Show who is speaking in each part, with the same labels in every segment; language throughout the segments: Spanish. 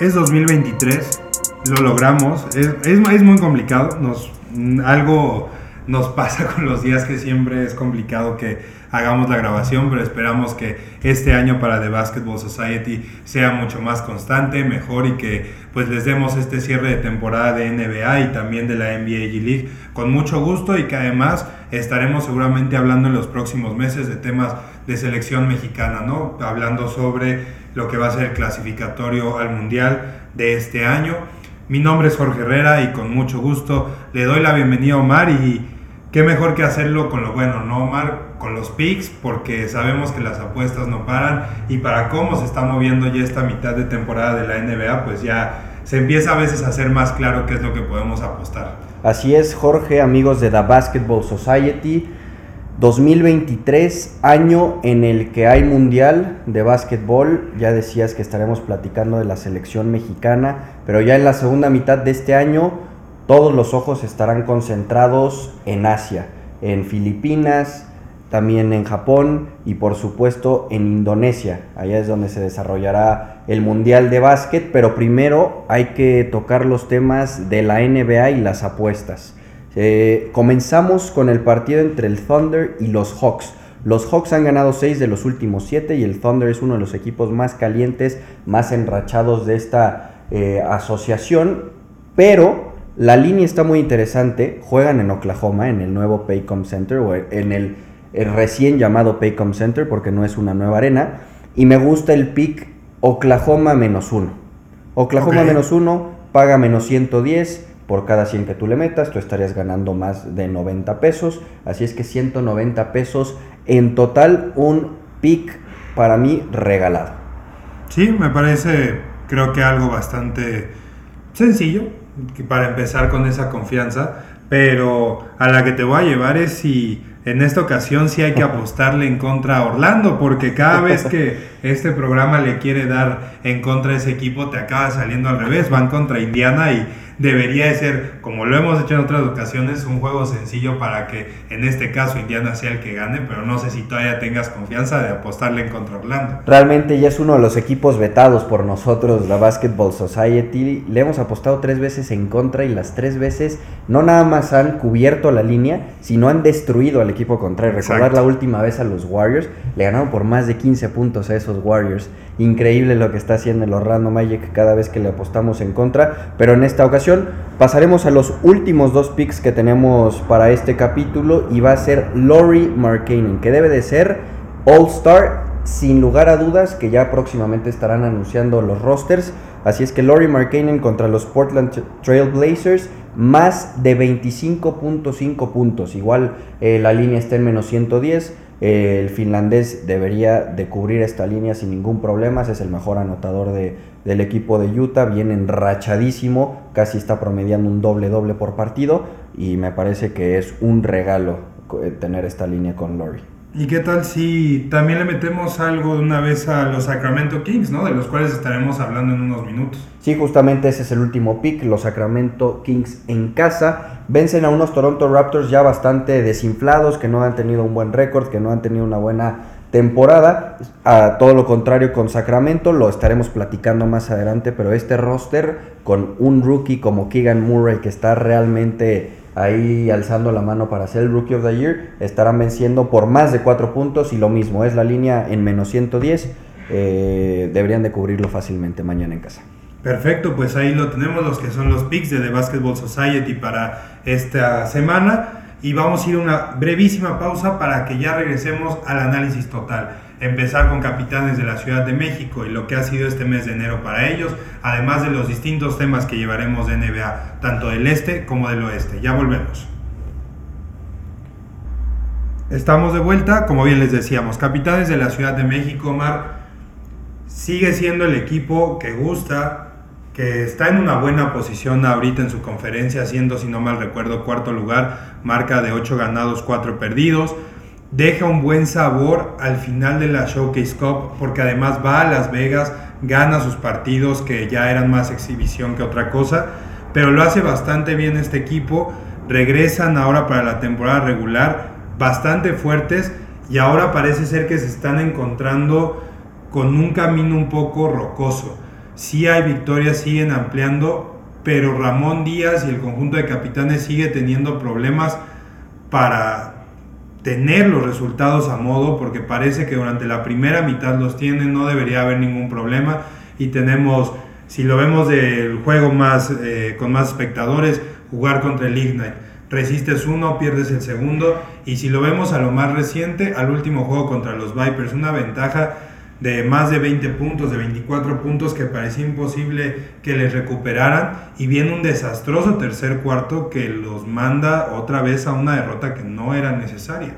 Speaker 1: es 2023, lo logramos, es, es, muy complicado, nos, algo nos pasa con los días que siempre es complicado que hagamos la grabación, pero esperamos que este año para The Basketball Society sea mucho más constante, mejor y que pues les demos este cierre de temporada de NBA y también de la NBA G League con mucho gusto y que además estaremos seguramente hablando en los próximos meses de temas de selección mexicana, ¿no? Hablando sobre lo que va a ser el clasificatorio al Mundial de este año. Mi nombre es Jorge Herrera y con mucho gusto le doy la bienvenida a Omar y qué mejor que hacerlo con lo bueno, ¿no, Omar? Con los picks, porque sabemos que las apuestas no paran y para cómo se está moviendo ya esta mitad de temporada de la NBA, pues ya se empieza a veces a hacer más claro qué es lo que podemos apostar.
Speaker 2: Así es, Jorge, amigos de The Basketball Society. 2023, año en el que hay mundial de básquetbol. Ya decías que estaremos platicando de la selección mexicana, pero ya en la segunda mitad de este año todos los ojos estarán concentrados en Asia, en Filipinas, también en Japón y por supuesto en Indonesia. Allá es donde se desarrollará el Mundial de Básquet, pero primero hay que tocar los temas de la NBA y las apuestas. Eh, comenzamos con el partido entre el Thunder y los Hawks. Los Hawks han ganado 6 de los últimos 7 y el Thunder es uno de los equipos más calientes, más enrachados de esta eh, asociación, pero la línea está muy interesante. Juegan en Oklahoma, en el nuevo Paycom Center, o en el, recién llamado Paycom Center, porque no es una nueva arena. Y me gusta el pick Oklahoma menos uno. Oklahoma menos uno paga menos 110 por cada 100 que tú le metas. Tú estarías ganando más de 90 pesos. Así es que 190 pesos en total, un pick para mí regalado.
Speaker 1: Sí, me parece, creo que algo bastante sencillo para empezar con esa confianza, pero a la que te voy a llevar es si en esta ocasión sí hay que apostarle en contra a Orlando, porque cada vez que este programa le quiere dar en contra a ese equipo, te acaba saliendo al revés, van contra Indiana y debería de ser, como lo hemos hecho en otras ocasiones, un juego sencillo para que en este caso Indiana sea el que gane, pero no sé si todavía tengas confianza de apostarle en contra Orlando.
Speaker 2: Realmente ya es uno de los equipos vetados por nosotros, la Basketball Society. Le hemos apostado tres veces en contra y las tres veces no nada más han cubierto la línea, sino han destruido al equipo contrario. Recordar la última vez a los Warriors, le ganaron por más de 15 puntos a esos Warriors. Increíble lo que está haciendo el Orlando Magic cada vez que le apostamos en contra, pero en esta ocasión pasaremos a los últimos dos picks que tenemos para este capítulo y va a ser Laurie Markkanen, que debe de ser All Star sin lugar a dudas, que ya próximamente estarán anunciando los rosters. Así es que Laurie Markkanen contra los Portland Trail Blazers, más de 25.5 puntos. Igual eh, la línea está en menos 110. El finlandés debería de cubrir esta línea sin ningún problema. Es el mejor anotador de, del equipo de Utah, viene enrachadísimo, casi está promediando un doble doble por partido y me parece que es un regalo eh, tener esta línea con Lori.
Speaker 1: ¿Y qué tal si también le metemos algo de una vez a los Sacramento Kings, ¿no? De los cuales estaremos hablando en unos minutos.
Speaker 2: Sí, justamente ese es el último pick, los Sacramento Kings en casa. Vencen a unos Toronto Raptors ya bastante desinflados, que no han tenido un buen récord, que no han tenido una buena temporada. A todo lo contrario con Sacramento, lo estaremos platicando más adelante, pero este roster con un rookie como Keegan Murray que está realmente ahí alzando la mano para ser el Rookie of the Year, estarán venciendo por más de 4 puntos y lo mismo, es la línea en menos 110, eh, deberían de cubrirlo fácilmente mañana en casa.
Speaker 1: Perfecto, pues ahí lo tenemos, los que son los picks de The Basketball Society para esta semana y vamos a ir a una brevísima pausa para que ya regresemos al análisis total. Empezar con capitanes de la Ciudad de México y lo que ha sido este mes de enero para ellos, además de los distintos temas que llevaremos de NBA, tanto del este como del oeste. Ya volvemos. Estamos de vuelta, como bien les decíamos, capitanes de la Ciudad de México, Mar, sigue siendo el equipo que gusta, que está en una buena posición ahorita en su conferencia, siendo, si no mal recuerdo, cuarto lugar, marca de 8 ganados, 4 perdidos. Deja un buen sabor al final de la Showcase Cup, porque además va a Las Vegas, gana sus partidos que ya eran más exhibición que otra cosa, pero lo hace bastante bien este equipo. Regresan ahora para la temporada regular bastante fuertes y ahora parece ser que se están encontrando con un camino un poco rocoso sí hay victorias, siguen ampliando, pero Ramón Díaz y el conjunto de capitanes sigue teniendo problemas para tener los resultados a modo, porque parece que durante la primera mitad los tienen, no debería haber ningún problema, y tenemos, si lo vemos del juego más, eh, con más espectadores, jugar contra el Ignite resistes uno, pierdes el segundo. Y si lo vemos a lo más reciente, al último juego contra los Vipers, una ventaja de más de 20 puntos, de 24 puntos que parecía imposible que les recuperaran. Y viene un desastroso tercer cuarto que los manda otra vez a una derrota que no era necesaria.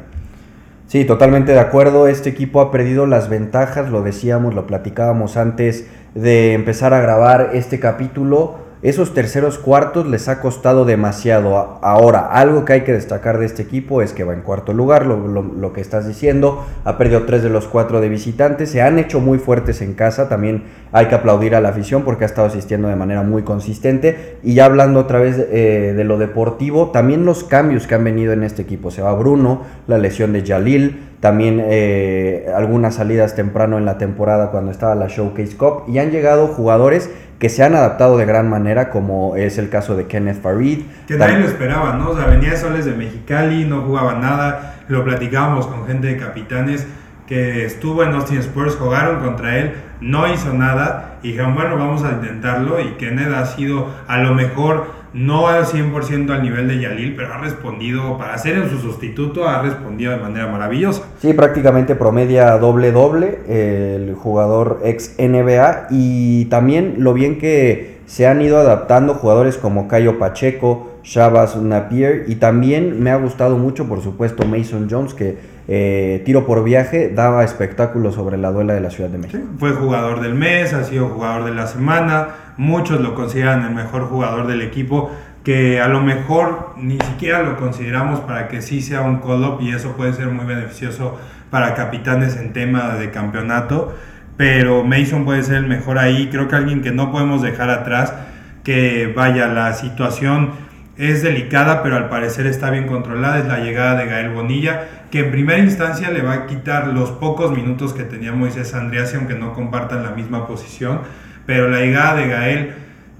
Speaker 2: Sí, totalmente de acuerdo. Este equipo ha perdido las ventajas, lo decíamos, lo platicábamos antes de empezar a grabar este capítulo esos terceros cuartos les ha costado demasiado. Ahora, algo que hay que destacar de este equipo es que va en cuarto lugar, lo, que estás diciendo, ha perdido tres de los cuatro de visitantes, se han hecho muy fuertes en casa, también hay que aplaudir a la afición porque ha estado asistiendo de manera muy consistente. Y ya hablando otra vez eh, de lo deportivo, también los cambios que han venido en este equipo. Se va Bruno, la lesión de Jalil, también eh, algunas salidas temprano en la temporada cuando estaba la Showcase Cup y han llegado jugadores que se han adaptado de gran manera, como es el caso de Kenneth Farid.
Speaker 1: Que nadie lo esperaba, ¿no? O sea, venía de Soles de Mexicali, no jugaba nada, lo platicábamos con gente de capitanes que estuvo en Austin Spurs, jugaron contra él, no hizo nada y dijeron, bueno, vamos a intentarlo y Kenneth ha sido a lo mejor no al 100% al nivel de Yalil, pero ha respondido, para ser en su sustituto, ha respondido de manera maravillosa.
Speaker 2: Sí, prácticamente promedia doble-doble el jugador ex NBA y también lo bien que se han ido adaptando jugadores como Cayo Pacheco, Shabazz Napier. Y también me ha gustado mucho, por supuesto, Mason Jones, que eh, tiro por viaje daba espectáculo sobre la duela de la Ciudad de México.
Speaker 1: fue jugador del mes, ha sido jugador de la semana, muchos lo consideran el mejor jugador del equipo, que a lo mejor ni siquiera lo consideramos para que sí sea un call-up y eso puede ser muy beneficioso para capitanes en tema de campeonato, pero Mason puede ser el mejor ahí, creo que alguien que no podemos dejar atrás, que vaya, la situación es delicada, pero al parecer está bien controlada, es la llegada de Gael Bonilla, que en primera instancia le va a quitar los pocos minutos que tenía Moisés Andreas, aunque no compartan la misma posición, pero la llegada de Gael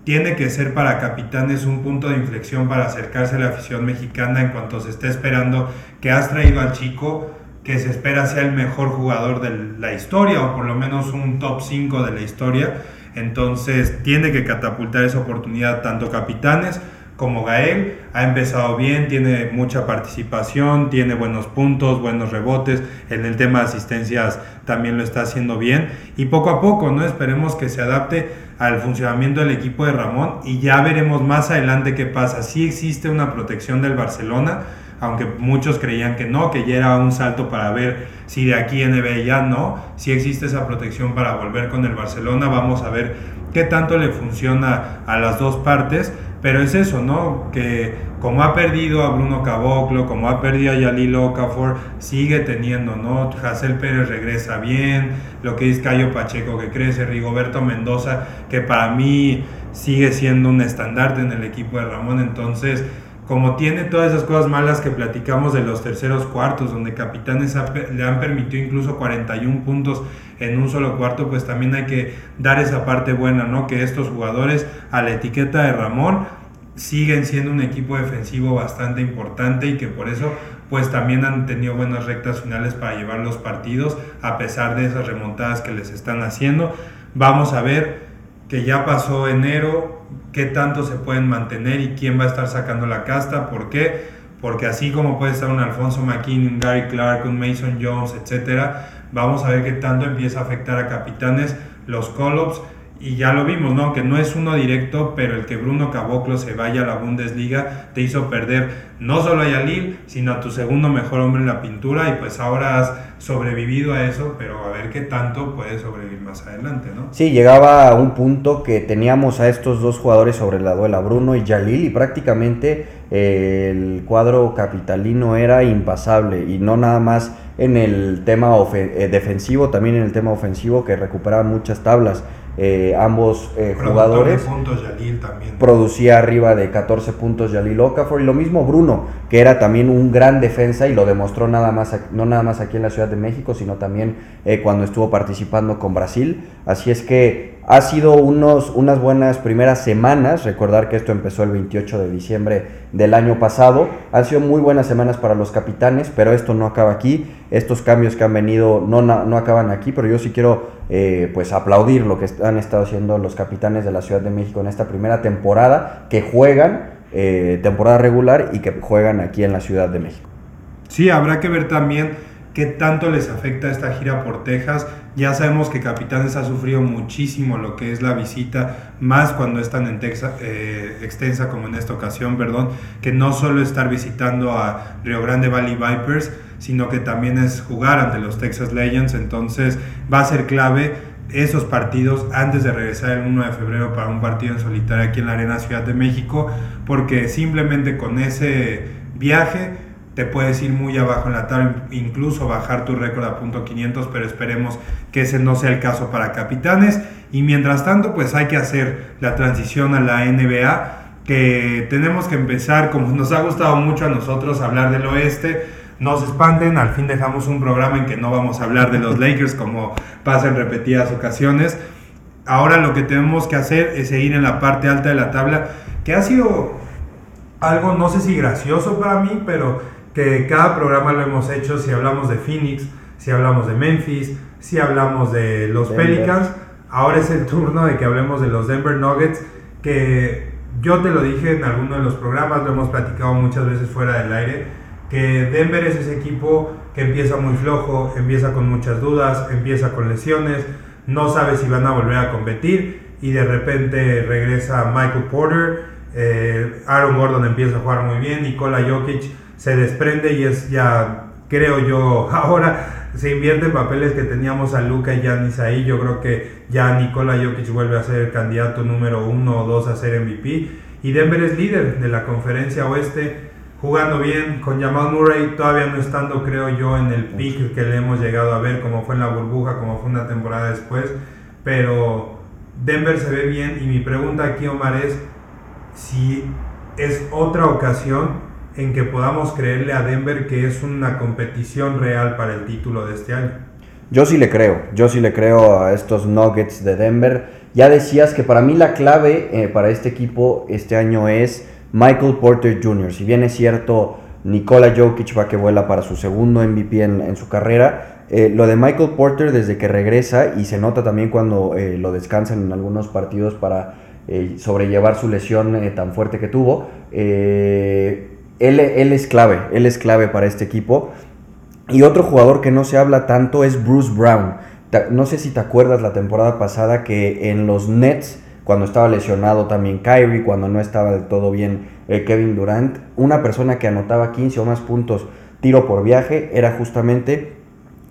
Speaker 1: tiene que ser para capitanes un punto de inflexión para acercarse a la afición mexicana en cuanto se esté esperando que has traído al chico que se espera sea el mejor jugador de la historia o por lo menos un top 5 de la historia. Entonces tiene que catapultar esa oportunidad tanto capitanes como Gael. Ha empezado bien, tiene mucha participación, tiene buenos puntos, buenos rebotes. En el tema de asistencias también lo está haciendo bien. Y poco a poco, ¿no? Esperemos que se adapte al funcionamiento del equipo de Ramón y ya veremos más adelante qué pasa. Si existe una protección del Barcelona, aunque muchos creían que no, que ya era un salto para ver si de aquí NBA ya no, si existe esa protección para volver con el Barcelona, vamos a ver qué tanto le funciona a las dos partes pero es eso, ¿no? Que como ha perdido a Bruno Caboclo, como ha perdido a Yalil Okafor, sigue teniendo, ¿no? Hazel Pérez regresa bien, lo que es Cayo Pacheco que crece, Rigoberto Mendoza, que para mí sigue siendo un estandarte en el equipo de Ramón, entonces como tiene todas esas cosas malas que platicamos de los terceros cuartos, donde capitanes le han permitido incluso 41 puntos en un solo cuarto, pues también hay que dar esa parte buena, ¿no? Que estos jugadores a la etiqueta de Ramón siguen siendo un equipo defensivo bastante importante y que por eso pues también han tenido buenas rectas finales para llevar los partidos a pesar de esas remontadas que les están haciendo. Vamos a ver que ya pasó enero, qué tanto se pueden mantener y quién va a estar sacando la casta, ¿por qué? Porque así como puede estar un Alfonso McKinney, un Gary Clark, un Mason Jones, etcétera, vamos a ver qué tanto empieza a afectar a capitanes los call-ups y ya lo vimos, ¿no? Que no es uno directo, pero el que Bruno Caboclo se vaya a la Bundesliga te hizo perder no solo a Yalil, sino a tu segundo mejor hombre en la pintura y pues ahora has sobrevivido a eso, pero a ver qué tanto puedes sobrevivir más adelante, ¿no?
Speaker 2: Sí, llegaba a un punto que teníamos a estos dos jugadores sobre la duela, Bruno y Yalil, y prácticamente eh, el cuadro capitalino era impasable y no nada más en el tema eh, defensivo, también en el tema ofensivo que recuperaban muchas tablas. Eh, ambos eh, jugadores.
Speaker 1: Puntos, Yalil también.
Speaker 2: Producía arriba de 14 puntos Yalil Okafor y lo mismo Bruno, que era también un gran defensa y lo demostró nada más, no nada más aquí en la Ciudad de México, sino también eh, cuando estuvo participando con Brasil. Así es que ha sido unos, unas buenas primeras semanas, recordar que esto empezó el 28 de diciembre del año pasado, han sido muy buenas semanas para los capitanes, pero esto no acaba aquí, estos cambios que han venido no, no, acaban aquí, pero yo sí quiero eh, pues aplaudir lo que han estado haciendo los capitanes de la Ciudad de México en esta primera temporada, que juegan eh, temporada regular y que juegan aquí en la Ciudad de México.
Speaker 1: Sí, habrá que ver también qué tanto les afecta esta gira por Texas. Ya sabemos que Capitanes ha sufrido muchísimo lo que es la visita, más cuando es tan en Texas, eh, extensa como en esta ocasión, perdón, que no solo estar visitando a Rio Grande Valley Vipers, sino que también es jugar ante los Texas Legends, entonces va a ser clave esos partidos antes de regresar el 1 de febrero para un partido en solitario aquí en la Arena Ciudad de México, porque simplemente con ese viaje te puedes ir muy abajo en la tabla, incluso bajar tu récord a punto 500, pero esperemos que ese no sea el caso para capitanes. Y mientras tanto, pues hay que hacer la transición a la NBA, que tenemos que empezar, como nos ha gustado mucho a nosotros hablar del oeste, no se espanten, al fin dejamos un programa en que no vamos a hablar de los Lakers como pasa en repetidas ocasiones. Ahora lo que tenemos que hacer es seguir en la parte alta de la tabla, que ha sido algo, no sé si gracioso para mí, pero que cada programa lo hemos hecho, si hablamos de Phoenix, si hablamos de Memphis, si hablamos de los Pelicans, ahora es el turno de que hablemos de los Denver Nuggets, que yo te lo dije en alguno de los programas, lo hemos platicado muchas veces fuera del aire, que Denver es ese equipo que empieza muy flojo, empieza con muchas dudas, empieza con lesiones, no sabe si van a volver a competir y de repente regresa Michael Porter, eh, Aaron Gordon empieza a jugar muy bien, Nikola Jokic se desprende y es ya, creo yo, ahora se invierte en papeles que teníamos a Luca y Giannis ahí. Yo creo que ya Nikola Jokic vuelve a ser candidato número uno o dos a ser MVP. Y Denver es líder de la conferencia oeste, jugando bien con Jamal Murray, todavía no estando, creo yo, en el pick que le hemos llegado a ver, como fue en la burbuja, como fue una temporada después. Pero Denver se ve bien y mi pregunta aquí, Omar, es si es otra ocasión en que podamos creerle a Denver que es una competición real para el título de este año.
Speaker 2: Yo sí le creo, yo sí le creo a estos Nuggets de Denver. Ya decías que para mí la clave eh, para este equipo este año es Michael Porter Jr. Si bien es cierto, Nikola Jokic va que vuela para su segundo MVP en, su carrera, eh, lo de Michael Porter desde que regresa y se nota también cuando eh, lo descansan en algunos partidos para sobrellevar su lesión tan fuerte que tuvo, él, es clave, él es clave para este equipo. Y otro jugador que no se habla tanto es Bruce Brown. No sé si te acuerdas la temporada pasada que en los Nets, cuando estaba lesionado también Kyrie, cuando no estaba del todo bien eh, Kevin Durant, una persona que anotaba 15 o más puntos tiro por viaje era justamente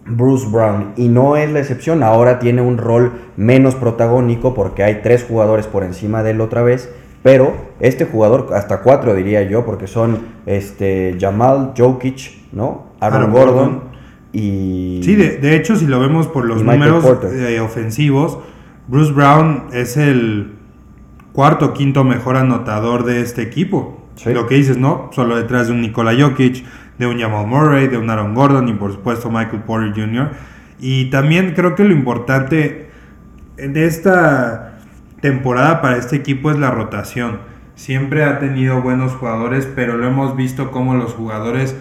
Speaker 2: Bruce Brown. Y no es la excepción, ahora tiene un rol menos protagónico porque hay tres jugadores por encima de él otra vez pero este jugador, hasta cuatro diría yo, porque son este, Jamal Jokic, ¿no? Aaron, Gordon, y...
Speaker 1: Sí, de, hecho, si lo vemos por los números eh, ofensivos, Bruce Brown es el cuarto o quinto mejor anotador de este equipo. Lo que dices, ¿no? Solo detrás de un Nikola Jokic, de un Jamal Murray, de un Aaron Gordon y por supuesto Michael Porter Jr. Y también creo que lo importante de esta temporada para este equipo es la rotación. Siempre ha tenido buenos jugadores, pero lo hemos visto como los jugadores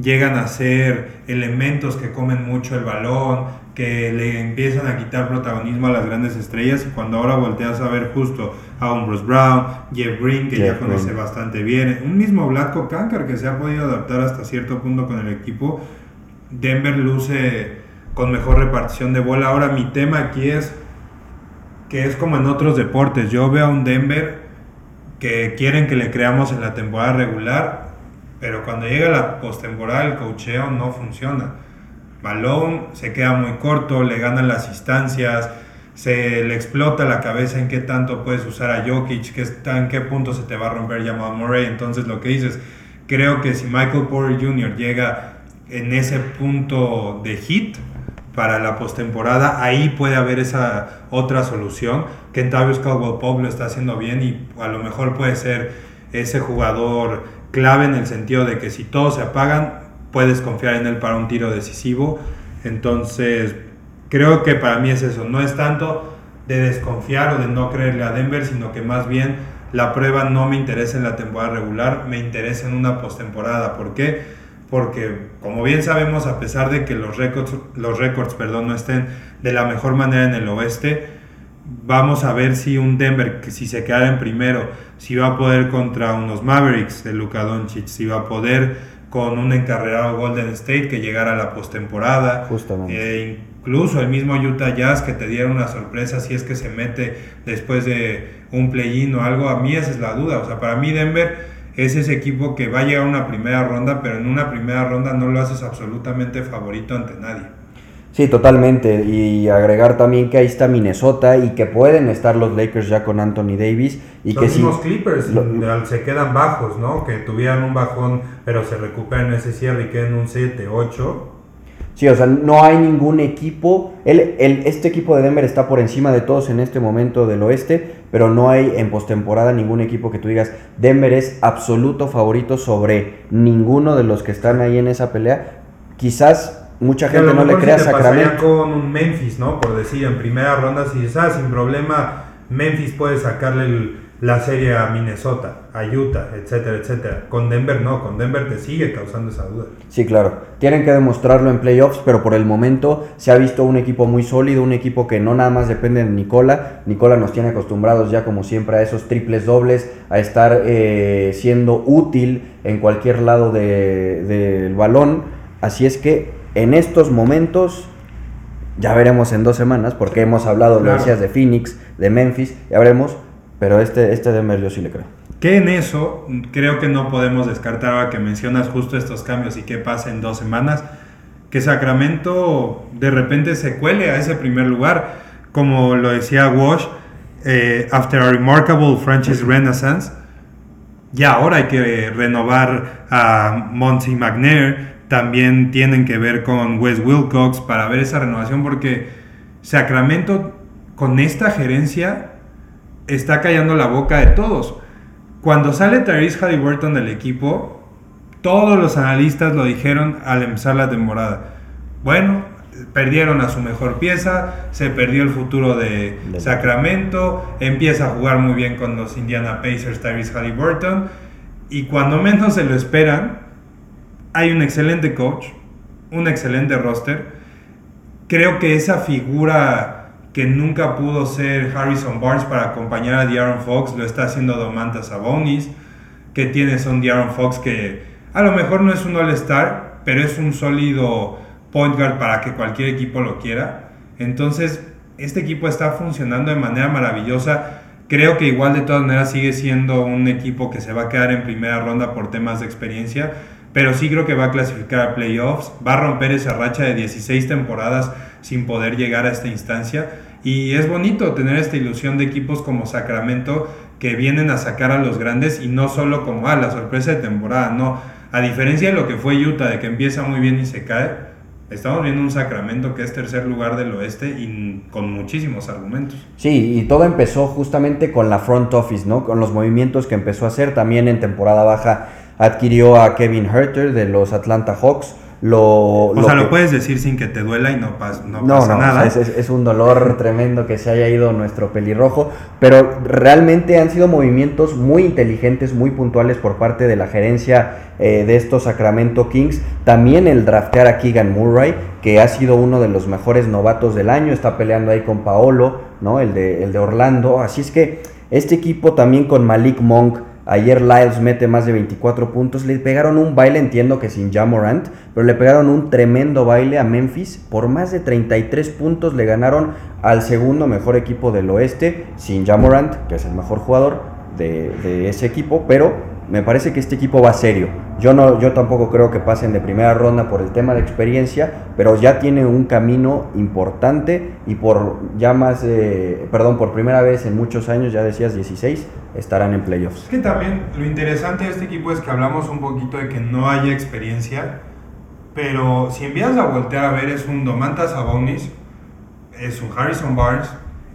Speaker 1: llegan a ser elementos que comen mucho el balón, que le empiezan a quitar protagonismo a las grandes estrellas y cuando ahora volteas a ver justo a un Bruce Brown, Jeff Green que ya conoce bastante bien, un mismo Blatko Kankar que se ha podido adaptar hasta cierto punto con el equipo, Denver luce con mejor repartición de bola. Ahora mi tema aquí es que es como en otros deportes. Yo veo a un Denver que quieren que le creamos en la temporada regular, pero cuando llega la postemporada el cocheo no funciona. Balón se queda muy corto, le ganan las instancias, se le explota la cabeza en qué tanto puedes usar a Jokic, está, en qué punto se te va a romper llamado Murray. Entonces lo que dices, creo que si Michael Porter Jr. llega en ese punto de hit, para la postemporada, ahí puede haber esa otra solución. que Kentavious Caldwell Pope lo está haciendo bien y a lo mejor puede ser ese jugador clave en el sentido de que si todos se apagan, puedes confiar en él para un tiro decisivo. Entonces, creo que para mí es eso. No es tanto de desconfiar o de no creerle a Denver, sino que más bien la prueba no me interesa en la temporada regular, me interesa en una postemporada. ¿Por qué? Porque, como bien sabemos, a pesar de que los récords, los récords perdón, no estén de la mejor manera en el oeste, vamos a ver si un Denver, que si se queda en primero, si va a poder contra unos Mavericks de Luka Doncic, si va a poder con un encarrerado Golden State que llegara a la postemporada.
Speaker 2: Justamente.
Speaker 1: Eh, incluso el mismo Utah Jazz que te diera una sorpresa si es que se mete después de un play-in o algo. A mí esa es la duda. O sea, para mí Denver es ese equipo que va a llegar a una primera ronda, pero en una primera ronda no lo haces absolutamente favorito ante nadie.
Speaker 2: Sí, totalmente. Y agregar también que ahí está Minnesota y que pueden estar los Lakers ya con Anthony Davis. Y
Speaker 1: los
Speaker 2: que
Speaker 1: mismos
Speaker 2: sí,
Speaker 1: Clippers
Speaker 2: lo-
Speaker 1: se quedan bajos, ¿no? Que tuvieran un bajón, pero se recuperan ese cierre y quedan un 7, 8.
Speaker 2: Sí, o sea, no hay ningún equipo. El, el- este equipo de Denver está por encima de todos en este momento del oeste, pero no hay en postemporada ningún equipo que tú digas Denver es absoluto favorito sobre ninguno de los que están ahí en esa pelea. Quizás mucha gente no le crea a Sacramento.
Speaker 1: con un Memphis, ¿no? Por decir, en primera ronda, si dices, ah, sin problema, Memphis puede sacarle el- la serie a Minnesota, a Utah, etcétera, etcétera. Con Denver no, con Denver te sigue causando esa duda.
Speaker 2: Sí, claro. Tienen que demostrarlo en playoffs, pero por el momento se ha visto un equipo muy sólido, un equipo que no nada más depende de Nicola. Nicola nos tiene acostumbrados ya como siempre a esos triples dobles, a estar eh, siendo útil en cualquier lado de- del balón. Así es que en estos momentos, ya veremos en dos semanas, porque hemos hablado, lo
Speaker 1: Claro.
Speaker 2: decías, de Phoenix, de Memphis, ya veremos, pero este, este Denver yo sí le creo.
Speaker 1: Que en eso creo que no podemos descartar ahora que mencionas justo estos cambios y qué pasa en dos semanas, que Sacramento de repente se cuele a ese primer lugar, como lo decía Wash, eh, after a remarkable franchise renaissance, ya ahora hay que renovar a Monty McNair, también tienen que ver con Wes Wilcox para ver esa renovación porque Sacramento con esta gerencia está callando la boca de todos. Cuando sale Tyrese Halliburton del equipo, todos los analistas lo dijeron al empezar la temporada. Bueno, perdieron a su mejor pieza, se perdió el futuro de Sacramento, empieza a jugar muy bien con los Indiana Pacers Tyrese Halliburton y cuando menos se lo esperan, hay un excelente coach, un excelente roster. Creo que esa figura que nunca pudo ser Harrison Barnes para acompañar a De'Aaron Fox lo está haciendo Domantas Sabonis. Que tienes a un De'Aaron Fox que a lo mejor no es un All-Star, pero es un sólido point guard para que cualquier equipo lo quiera. Entonces, este equipo está funcionando de manera maravillosa. Creo que igual de todas maneras sigue siendo un equipo que se va a quedar en primera ronda por temas de experiencia, pero sí creo que va a clasificar a playoffs, va a romper esa racha de 16 temporadas sin poder llegar a esta instancia y es bonito tener esta ilusión de equipos como Sacramento que vienen a sacar a los grandes y no solo como ah, la sorpresa de temporada, no, a diferencia de lo que fue Utah de que empieza muy bien y se cae, estamos viendo un Sacramento que es tercer lugar del oeste y con muchísimos argumentos.
Speaker 2: Sí, y todo empezó justamente con la front office, ¿no? Con los movimientos que empezó a hacer. También en temporada baja adquirió a Kevin Herter de los Atlanta Hawks. Lo,
Speaker 1: O sea,
Speaker 2: que-
Speaker 1: lo puedes decir sin que te duela y no, pas- no
Speaker 2: No,
Speaker 1: pasa
Speaker 2: no,
Speaker 1: nada.
Speaker 2: o sea, es- es un dolor tremendo que se haya ido nuestro pelirrojo, pero realmente han sido movimientos muy inteligentes, muy puntuales por parte de la gerencia eh, de estos Sacramento Kings. También el draftear a Keegan Murray, que ha sido uno de los mejores novatos del año, está peleando ahí con Paolo, ¿no? el, de, el de Orlando. Así es que este equipo también con Malik Monk. Ayer Lyles mete más de 24 puntos. Le pegaron un baile, entiendo que sin Jamorant, pero le pegaron un tremendo baile a Memphis. Por más de 33 puntos le ganaron al segundo mejor equipo del oeste, sin Jamorant, que es el mejor jugador de, de ese equipo. Pero me parece que este equipo va serio. Yo, no, yo tampoco creo que pasen de primera ronda por el tema de experiencia, pero ya tiene un camino importante y por ya más, perdón, por primera vez en muchos años, ya decías 16, estarán en playoffs.
Speaker 1: Es que también lo interesante de este equipo es que hablamos un poquito de que no haya experiencia, pero si empiezas a voltear a ver es un Domantas Sabonis, es un Harrison Barnes,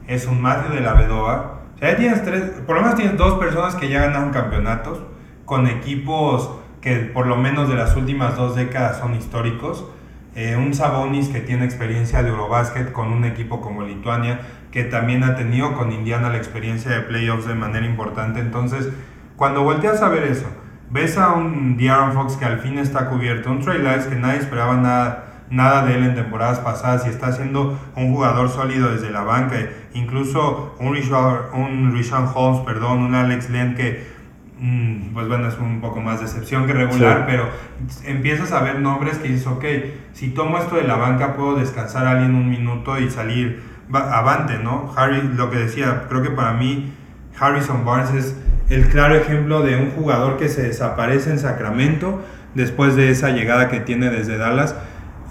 Speaker 1: es un Matthew de la Vedova. O sea, ya tienes tres, por lo menos tienes dos personas que ya ganaron campeonatos con equipos que por lo menos de las últimas dos décadas son históricos. eh, un Sabonis que tiene experiencia de Eurobasket con un equipo como Lituania, que también ha tenido con Indiana la experiencia de playoffs de manera importante. Entonces, cuando volteas a ver eso, ves a un De'Aaron Fox que al fin está cubierto, un Trey Lyles que nadie esperaba nada, nada de él en temporadas pasadas y está siendo un jugador sólido desde la banca, incluso un Richard, un Richard Holmes, perdón, un Alex Len que pues bueno, es un poco más de excepción que regular, pero empiezas a ver nombres que dices, ok, si tomo esto de la banca puedo descansar a alguien un minuto y salir avante, ¿no? Harry, lo que decía, creo que para mí Harrison Barnes es el claro ejemplo de un jugador que se desaparece en Sacramento después de esa llegada que tiene desde Dallas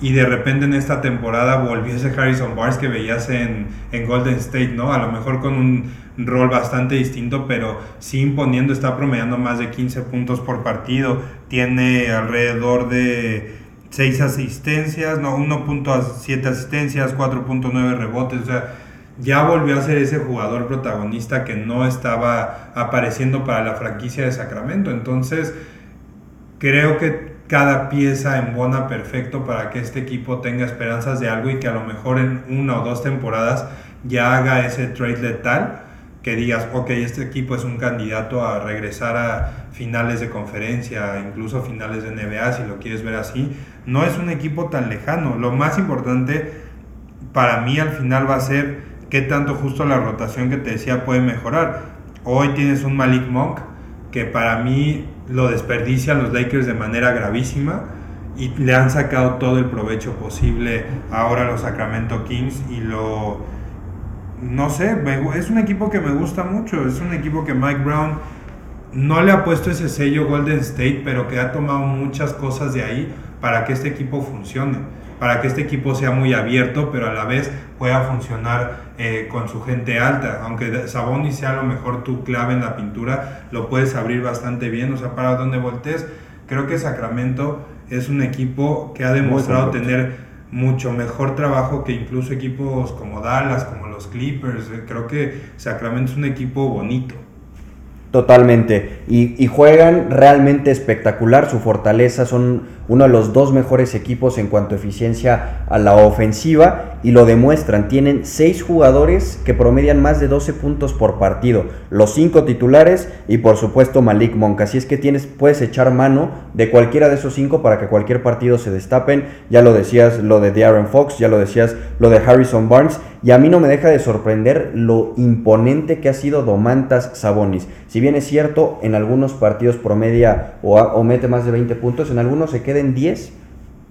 Speaker 1: y de repente en esta temporada volvió ese Harrison Barnes que veías en, en Golden State, ¿no? A lo mejor con un rol bastante distinto, pero sí imponiendo, está promediando más de 15 puntos por partido, tiene alrededor de 6 asistencias, no, 1.7 asistencias, 4.9 rebotes, o sea, ya volvió a ser ese jugador protagonista que no estaba apareciendo para la franquicia de Sacramento, entonces creo que cada pieza embona perfecto para que este equipo tenga esperanzas de algo y que a lo mejor en una o dos temporadas ya haga ese trade letal que digas, ok, este equipo es un candidato a regresar a finales de conferencia, incluso finales de NBA, si lo quieres ver así, no es un equipo tan lejano. Lo más importante para mí al final va a ser qué tanto justo la rotación que te decía puede mejorar. Hoy tienes un Malik Monk que para mí lo desperdician los Lakers de manera gravísima y le han sacado todo el provecho posible ahora a los Sacramento Kings y lo no sé, es un equipo que me gusta mucho, es un equipo que Mike Brown no le ha puesto ese sello Golden State, pero que ha tomado muchas cosas de ahí para que este equipo funcione, para que este equipo sea muy abierto, pero a la vez pueda funcionar eh, con su gente alta. Aunque Sabonis sea a lo mejor tu clave en la pintura, lo puedes abrir bastante bien, o sea, para donde voltees. Creo que Sacramento es un equipo que ha demostrado tener mucho mejor trabajo que incluso equipos como Dallas, como los Clippers. Eh, creo que Sacramento es un equipo bonito.
Speaker 2: Totalmente. Y, juegan realmente espectacular. Su fortaleza son uno de los dos mejores equipos en cuanto a eficiencia a la ofensiva y lo demuestran. Tienen seis jugadores que promedian más de 12 puntos por partido. Los cinco titulares y por supuesto Malik Monk. Así es que tienes, puedes echar mano de cualquiera de esos cinco para que cualquier partido se destapen. Ya lo decías lo de Darren Fox, ya lo decías lo de Harrison Barnes. Y a mí no me deja de sorprender lo imponente que ha sido Domantas Sabonis. Si bien es cierto, en algunos partidos promedia o, mete más de 20 puntos, en algunos se queda en 10,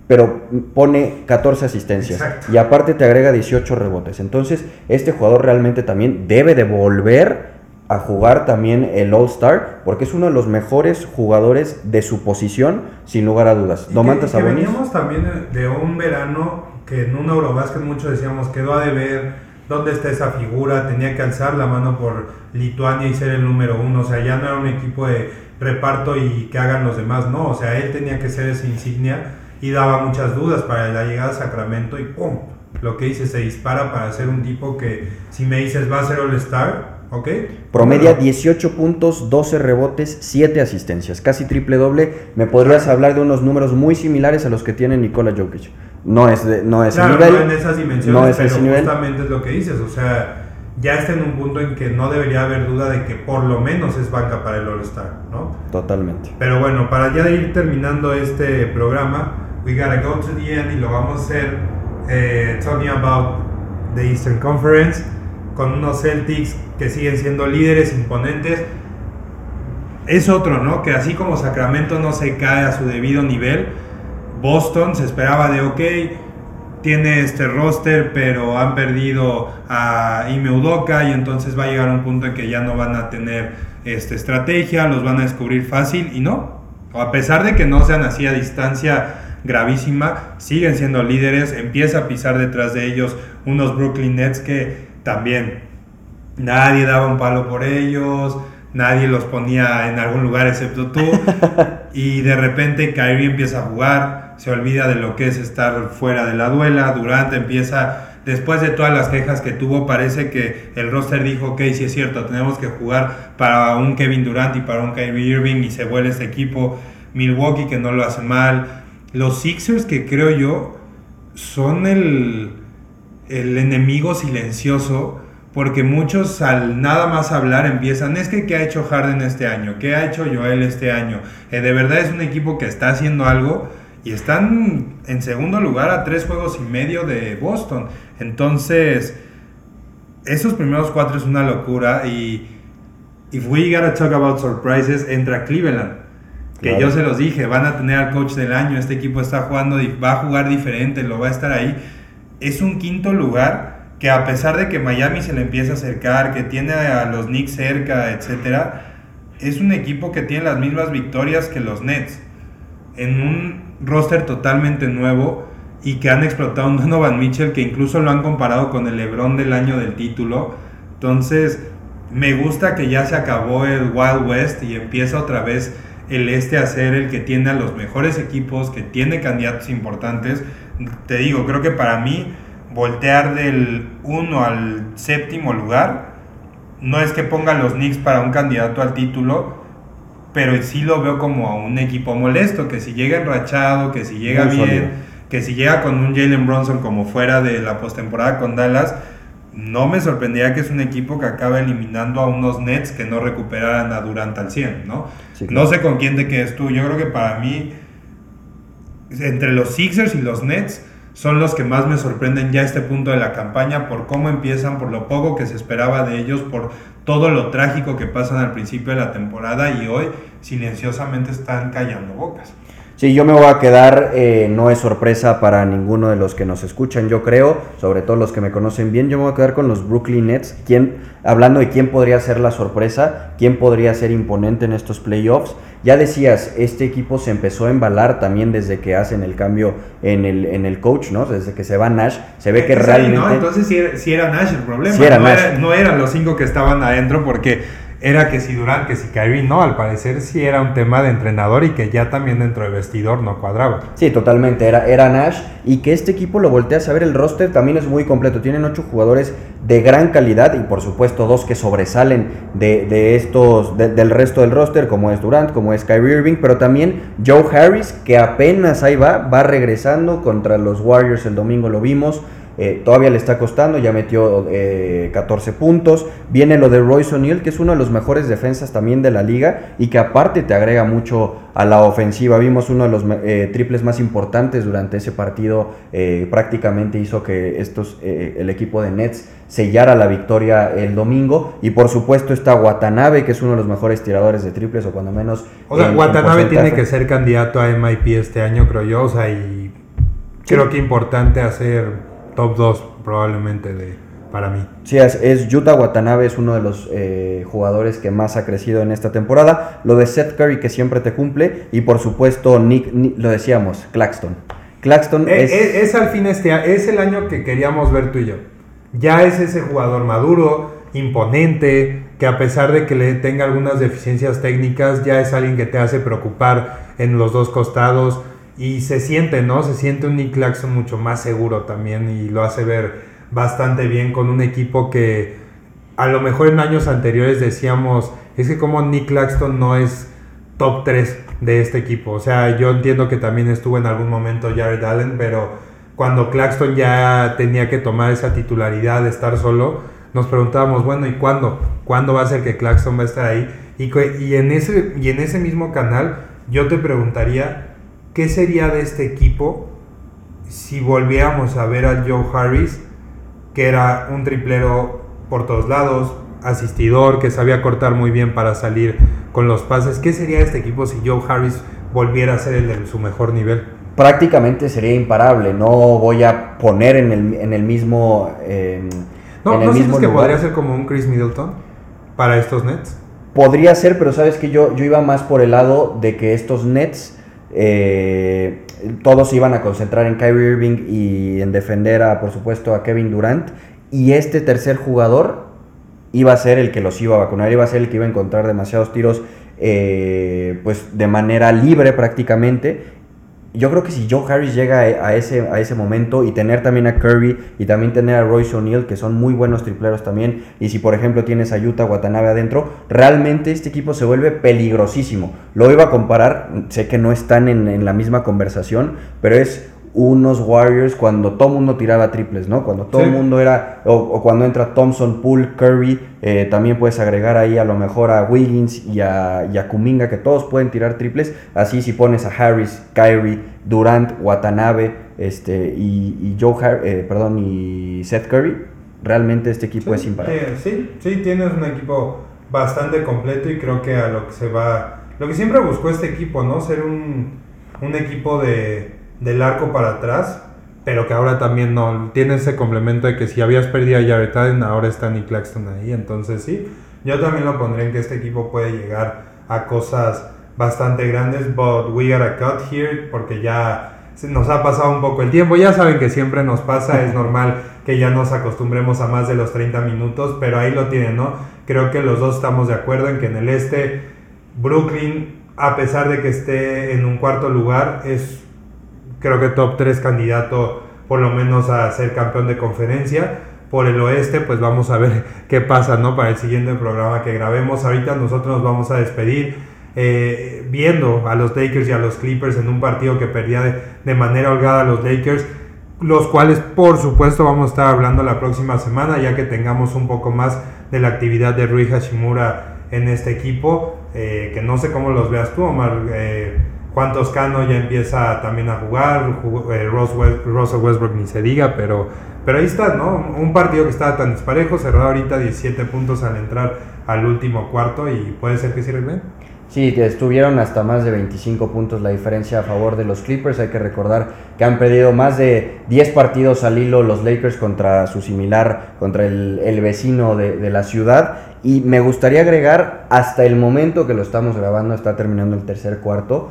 Speaker 2: pero pone 14 asistencias. Y aparte te agrega 18 rebotes. Entonces, este jugador realmente también debe de volver a jugar también el All-Star, porque es uno de los mejores jugadores de su posición, sin lugar a dudas.
Speaker 1: Domantas Sabonis. Veníamos también de un verano que en un Eurobasket muchos decíamos quedó a deber, dónde está esa figura, tenía que alzar la mano por Lituania y ser el número uno, o sea, ya no era un equipo de reparto y que hagan los demás, no, o sea, él tenía que ser esa insignia y daba muchas dudas para la llegada a Sacramento y ¡pum! Lo que dice, se dispara para ser un tipo que si me dices va a ser All-Star, ¿ok?
Speaker 2: Promedia 18 puntos, 12 rebotes, 7 asistencias, casi triple doble. Me podrías hablar de unos números muy similares a los que tiene Nikola Jokic no es, de, no es
Speaker 1: claro, nivel. No en esas dimensiones, pero justamente es lo que dices, o sea, ya está en un punto en que no debería haber duda de que por lo menos es banca para el All-Star, ¿no?
Speaker 2: Totalmente.
Speaker 1: Pero bueno, para ya ir terminando este programa, we gotta go to the end y lo vamos a hacer eh, talking about the Eastern Conference con unos Celtics que siguen siendo líderes imponentes. Es otro, ¿no? Que así como Sacramento no se cae a su debido nivel, Boston se esperaba de, ok, tiene este roster, pero han perdido a Ime Udoka y entonces va a llegar un punto en que ya no van a tener esta estrategia, los van a descubrir fácil y no. A pesar de que no sean así a distancia gravísima, siguen siendo líderes, empieza a pisar detrás de ellos unos Brooklyn Nets que también nadie daba un palo por ellos, nadie los ponía en algún lugar excepto tú y de repente Kyrie empieza a jugar se olvida de lo que es estar fuera de la duela. Durante empieza, después de todas las quejas que tuvo, parece que el roster dijo, ok, sí es cierto, tenemos que jugar para un Kevin Durant y para un Kyrie Irving y se vuelve este equipo. Milwaukee que no lo hace mal. Los Sixers que creo yo son el, el enemigo silencioso porque muchos al nada más hablar empiezan, es que ¿qué ha hecho Harden este año? ¿Qué ha hecho Joel este año? Eh, de verdad es un equipo que está haciendo algo y están en segundo lugar a tres juegos y medio de Boston. Entonces, esos primeros cuatro es una locura y if we gotta talk about surprises, entra Cleveland. Que yo se los dije, van a tener al coach del año, este equipo está jugando, va a jugar diferente, lo va a estar ahí. Es un quinto lugar que a pesar de que Miami se le empieza a acercar, que tiene a los Knicks cerca, etcétera, es un equipo que tiene las mismas victorias que los Nets. En un roster totalmente nuevo y que han explotado un Donovan Mitchell que incluso lo han comparado con el LeBron del año del título. Entonces, me gusta que ya se acabó el Wild West y empieza otra vez el este a ser el que tiene a los mejores equipos, que tiene candidatos importantes. Te digo, creo que para mí voltear del 1 al séptimo lugar no es que ponga los Knicks para un candidato al título, pero sí lo veo como a un equipo molesto, que si llega enrachado, que si llega bien, que si llega con un Jalen Bronson como fuera de la postemporada con Dallas, no me sorprendería que es un equipo que acaba eliminando a unos Nets que no recuperaran a Durant al 100, ¿no? No sé con quién te quedes tú, yo creo que para mí, entre los Sixers y los Nets, son los que más me sorprenden ya a este punto de la campaña por cómo empiezan, por lo poco que se esperaba de ellos, por todo lo trágico que pasan al principio de la temporada y hoy silenciosamente están callando bocas.
Speaker 2: Sí, yo me voy a quedar, eh, no es sorpresa para ninguno de los que nos escuchan, yo creo, sobre todo los que me conocen bien, yo me voy a quedar con los Brooklyn Nets, ¿Quién, hablando de quién podría ser la sorpresa, quién podría ser imponente en estos playoffs. Ya decías, este equipo se empezó a embalar también desde que hacen el cambio en el, en el coach, ¿no? Desde que se va Nash, se ve que realmente... ¿no?
Speaker 1: Entonces sí era, Nash el problema, no, no eran los cinco que estaban adentro porque era que si Durant, que si Kyrie no, al parecer sí era un tema de entrenador y que ya también dentro del vestidor no cuadraba.
Speaker 2: Sí, totalmente, era, era Nash y que este equipo lo voltea a saber, el roster también es muy completo, tienen ocho jugadores de gran calidad y por supuesto dos que sobresalen de, estos, del resto del roster, como es Durant, como es Kyrie Irving, pero también Joe Harris, que apenas ahí va, va regresando contra los Warriors el domingo lo vimos. Eh, todavía le está costando, ya metió 14 eh, puntos. Viene lo de Royce O'Neal, que es uno de los mejores defensas también de la liga y que aparte te agrega mucho a la ofensiva. Vimos uno de los eh, triples más importantes durante ese partido. prácticamente hizo que estos, el equipo de Nets sellara la victoria el domingo. Y por supuesto está Watanabe, que es uno de los mejores tiradores de triples, o cuando menos.
Speaker 1: O sea, Watanabe tiene que ser candidato a MIP este año, creo yo. O sea, y creo que importante hacer top 2 probablemente de, para mí.
Speaker 2: Sí, es, es Yuta Watanabe, es uno de los eh, jugadores que más ha crecido en esta temporada. Lo de Seth Curry que siempre te cumple y por supuesto Nick, lo decíamos, Claxton. Claxton
Speaker 1: eh, es, eh, es, al fin este es el año que queríamos ver tú y yo. Ya es ese jugador maduro, imponente, que a pesar de que le tenga algunas deficiencias técnicas, ya es alguien que te hace preocupar en los dos costados y se siente, ¿no? Se siente un Nick Claxton mucho más seguro también y lo hace ver bastante bien con un equipo que a lo mejor en años anteriores decíamos, es que como Nick Claxton no es top 3 de este equipo. O sea, yo entiendo que también estuvo en algún momento Jared Allen, pero cuando Claxton ya tenía que tomar esa titularidad de estar solo, nos preguntábamos, bueno, ¿y cuándo? ¿Cuándo va a ser que Claxton va a estar ahí? Y, y, en, ese, y en ese mismo canal yo te preguntaría, ¿Qué sería de este equipo si volviéramos a ver a Joe Harris, que era un triplero por todos lados, asistidor, que sabía cortar muy bien para salir con los pases? ¿Qué sería de este equipo si Joe Harris volviera a ser el de su mejor nivel?
Speaker 2: Prácticamente sería imparable. No voy a poner en el, en el mismo. Eh,
Speaker 1: ¿No, ¿no sientes que podría ser como un Chris Middleton para estos Nets?
Speaker 2: Podría ser, pero sabes que yo, yo iba más por el lado de que estos Nets eh, todos iban a concentrar en Kyrie Irving y en defender a, por supuesto, a Kevin Durant. Y este tercer jugador iba a ser el que los iba a vacunar, iba a ser el que iba a encontrar demasiados tiros eh, pues de manera libre prácticamente yo creo que si Joe Harris llega a ese, a ese momento y tener también a Kirby y también tener a Royce O'Neal, que son muy buenos tripleros también, y si por ejemplo tienes a Utah Watanabe adentro, realmente este equipo se vuelve peligrosísimo. Lo iba a comparar, sé que no están en, en la misma conversación, pero es unos Warriors cuando todo mundo tiraba triples, ¿no? Cuando todo el mundo era, o, cuando entra Thompson, Poole, Curry, eh, también puedes agregar ahí a lo mejor a Wiggins y a, y Kuminga, que todos pueden tirar triples. Así si pones a Harris, Kyrie, Durant, Watanabe este, y, Joe eh, perdón, y Seth Curry, realmente este equipo es imparable.
Speaker 1: Sí, sí, tienes un equipo bastante completo y creo que a lo que se va, lo que siempre buscó este equipo, ¿no? Ser un, un equipo de del arco para atrás, pero que ahora también no. Tiene ese complemento de que si habías perdido a Jared ahora está Nick Claxton ahí. Entonces sí, yo también lo pondré en que este equipo puede llegar a cosas bastante grandes, but we gotta cut here porque ya nos ha pasado un poco el tiempo. Ya saben que siempre nos pasa, es normal que ya nos acostumbremos a más de los 30 minutos, pero ahí lo tienen, ¿no? Creo que los dos estamos de acuerdo en que en el este, Brooklyn, a pesar de que esté en un cuarto lugar, es creo que top 3 candidato por lo menos a ser campeón de conferencia. Por el oeste, pues vamos a ver qué pasa, ¿no? Para el siguiente programa que grabemos. Ahorita nosotros nos vamos a despedir eh, viendo a los Lakers y a los Clippers en un partido que perdía de, manera holgada a los Lakers, los cuales por supuesto vamos a estar hablando la próxima semana, ya que tengamos un poco más de la actividad de Rui Hashimura en este equipo, eh, que no sé cómo los veas tú, Omar. Eh, Juan Toscano ya empieza también a jugar, eh, Russell Westbrook ni se diga, pero, pero ahí está, ¿no? Un partido que estaba tan disparejo, cerrado ahorita 17 puntos al entrar al último cuarto y puede ser que sirva bien.
Speaker 2: Sí, estuvieron hasta más de 25 puntos la diferencia a favor de los Clippers. Hay que recordar que han perdido más de 10 partidos al hilo los Lakers contra su similar, contra el, vecino de, la ciudad. Y me gustaría agregar, hasta el momento que lo estamos grabando, está terminando el tercer cuarto,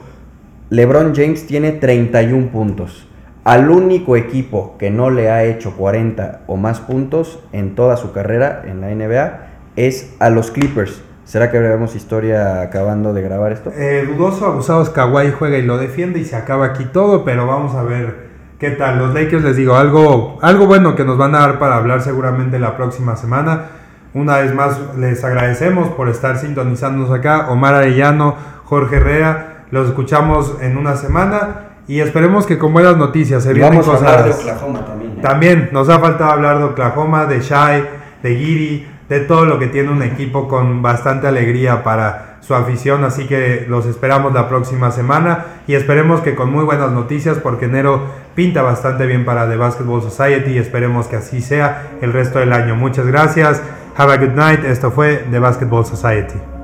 Speaker 2: LeBron James tiene 31 puntos. Al único equipo que no le ha hecho 40 o más puntos en toda su carrera en la NBA es a los Clippers. ¿Será que veremos historia acabando de grabar esto?
Speaker 1: Eh, dudoso, abusados, Kawhi juega y lo defiende y se acaba aquí todo, pero vamos a ver qué tal. Los Lakers les digo, algo, algo bueno que nos van a dar para hablar seguramente la próxima semana. Una vez más les agradecemos por estar sintonizándonos acá. Omar Arellano, Jorge Herrera. Los escuchamos en una semana y esperemos que con buenas noticias
Speaker 2: se vienen Vamos A hablar de Oklahoma también.
Speaker 1: ¿eh? También nos ha faltado hablar de Oklahoma, de Shai, de Giri, de todo lo que tiene un equipo con bastante alegría para su afición, así que los esperamos la próxima semana y esperemos que con muy buenas noticias porque enero pinta bastante bien para The Basketball Society y esperemos que así sea el resto del año. Muchas gracias. Have a good night. Esto fue The Basketball Society.